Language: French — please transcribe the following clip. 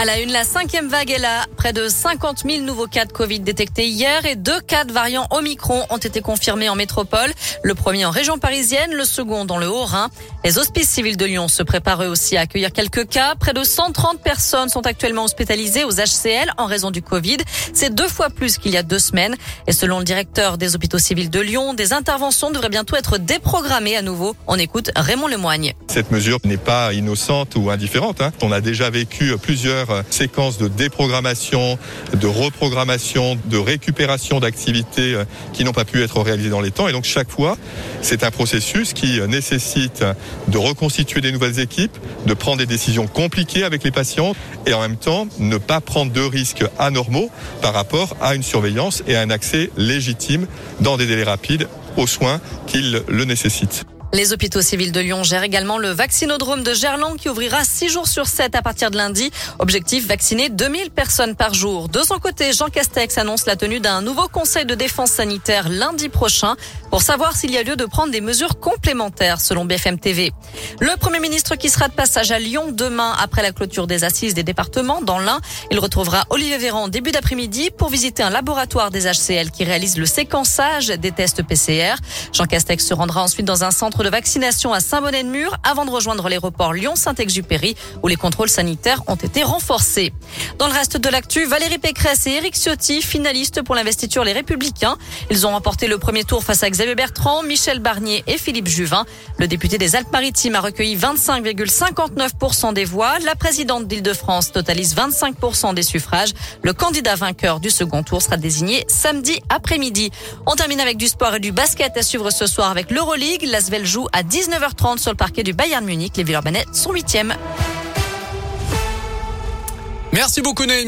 À la une, la cinquième vague est là. Près de 50 000 nouveaux cas de Covid détectés hier et deux cas de variant Omicron ont été confirmés en métropole. Le premier en région parisienne, le second dans le Haut-Rhin. Les hospices civils de Lyon se préparent aussi à accueillir quelques cas. Près de 130 personnes sont actuellement hospitalisées aux HCL en raison du Covid. C'est deux fois plus qu'il y a deux semaines. Et selon le directeur des hôpitaux civils de Lyon, des interventions devraient bientôt être déprogrammées à nouveau. On écoute Raymond Lemoigne. Cette mesure n'est pas innocente ou indifférente. Hein. On a déjà vécu plusieurs séquences de déprogrammation, de reprogrammation, de récupération d'activités euh, qui n'ont pas pu être réalisées dans les temps. Et donc chaque fois, c'est un processus qui nécessite de reconstituer des nouvelles équipes, de prendre des décisions compliquées avec les patients et en même temps ne pas prendre de risques anormaux par rapport à une surveillance et à un accès légitime dans des délais rapides aux soins qu'ils le nécessitent. Les hôpitaux civils de Lyon gèrent également le vaccinodrome de Gerland qui ouvrira 6 jours sur 7 à partir de lundi. Objectif, vacciner 2000 personnes par jour. De son côté, Jean Castex annonce la tenue d'un nouveau conseil de défense sanitaire lundi prochain pour savoir s'il y a lieu de prendre des mesures complémentaires selon BFM TV. Le Premier ministre qui sera de passage à Lyon demain après la clôture des assises des départements dans l'Ain. Il retrouvera Olivier Véran début d'après-midi pour visiter un laboratoire des HCL qui réalise le séquençage des tests PCR. Jean Castex se rendra ensuite dans un centre de vaccination à Saint-Bonnet-de-Mur avant de rejoindre l'aéroport Lyon-Saint-Exupéry où les contrôles sanitaires ont été renforcés. Dans le reste de l'actu, Valérie Pécresse et Éric Ciotti, finalistes pour l'investiture Les Républicains. Ils ont remporté le premier tour face à Xavier Bertrand, Michel Barnier et Philippe Juvin. Le député des Alpes-Maritimes a recueilli 25,59% des voix. La présidente d'Île-de-France totalise 25% des suffrages. Le candidat vainqueur du second tour sera désigné samedi après-midi. On termine avec du sport et du basket à suivre ce soir avec l'Euroleague. L'Asvel joue à 19h30 sur le parquet du Bayern Munich. Les Villeurbanais sont huitièmes. Merci beaucoup Noémie.